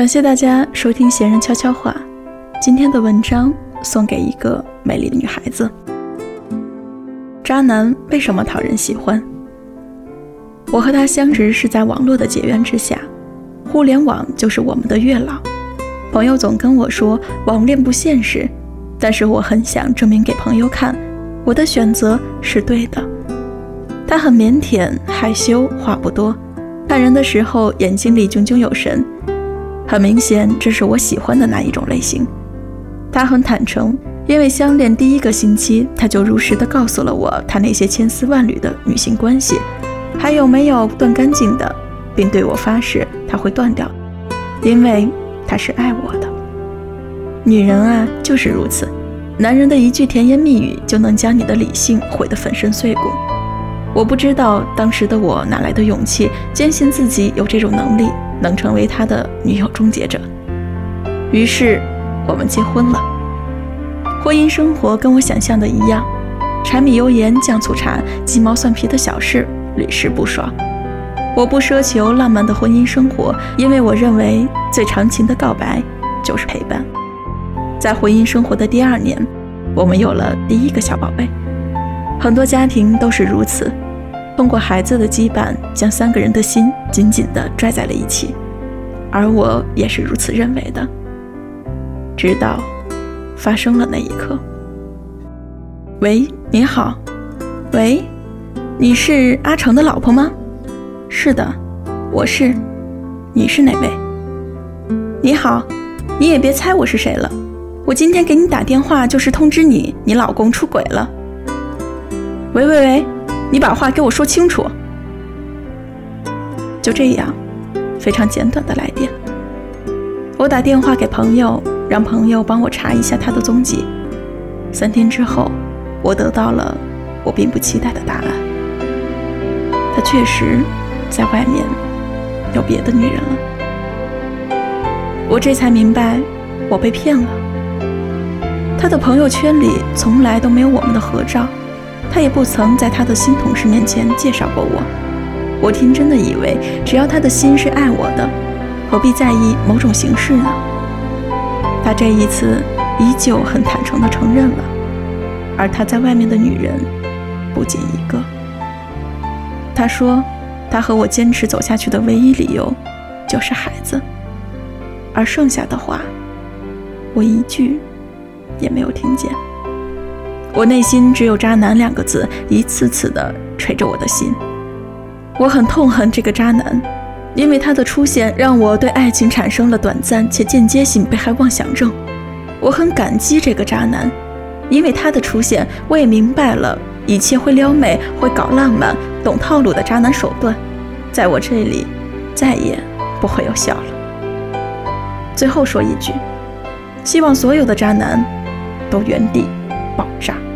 感谢大家收听闲人悄悄话。今天的文章送给一个美丽的女孩子。渣男为什么讨人喜欢？我和他相识是在网络的结缘之下，互联网就是我们的月老。朋友总跟我说网恋不现实，但是我很想证明给朋友看，我的选择是对的。他很腼腆、害羞，话不多，看人的时候眼睛里炯炯有神。很明显，这是我喜欢的那一种类型。他很坦诚，因为相恋第一个星期，他就如实的告诉了我他那些千丝万缕的女性关系，还有没有断干净的，并对我发誓他会断掉，因为他是爱我的。女人啊，就是如此，男人的一句甜言蜜语就能将你的理性毁得粉身碎骨。我不知道当时的我哪来的勇气，坚信自己有这种能力。能成为他的女友终结者，于是我们结婚了。婚姻生活跟我想象的一样，柴米油盐酱醋茶、鸡毛蒜皮的小事屡试不爽。我不奢求浪漫的婚姻生活，因为我认为最长情的告白就是陪伴。在婚姻生活的第二年，我们有了第一个小宝贝。很多家庭都是如此。通过孩子的羁绊，将三个人的心紧紧地拽在了一起，而我也是如此认为的。直到发生了那一刻。喂，你好。喂，你是阿成的老婆吗？是的，我是。你是哪位？你好，你也别猜我是谁了。我今天给你打电话就是通知你，你老公出轨了。喂喂喂。你把话给我说清楚。就这样，非常简短的来电。我打电话给朋友，让朋友帮我查一下他的踪迹。三天之后，我得到了我并不期待的答案。他确实在外面有别的女人了。我这才明白，我被骗了。他的朋友圈里从来都没有我们的合照。他也不曾在他的新同事面前介绍过我，我天真的以为只要他的心是爱我的，何必在意某种形式呢？他这一次依旧很坦诚地承认了，而他在外面的女人不仅一个。他说，他和我坚持走下去的唯一理由就是孩子，而剩下的话，我一句也没有听见。我内心只有“渣男”两个字，一次次地捶着我的心。我很痛恨这个渣男，因为他的出现让我对爱情产生了短暂且间接性被害妄想症。我很感激这个渣男，因为他的出现，我也明白了一切会撩妹、会搞浪漫、懂套路的渣男手段，在我这里再也不会有效了。最后说一句，希望所有的渣男都原地。爆炸。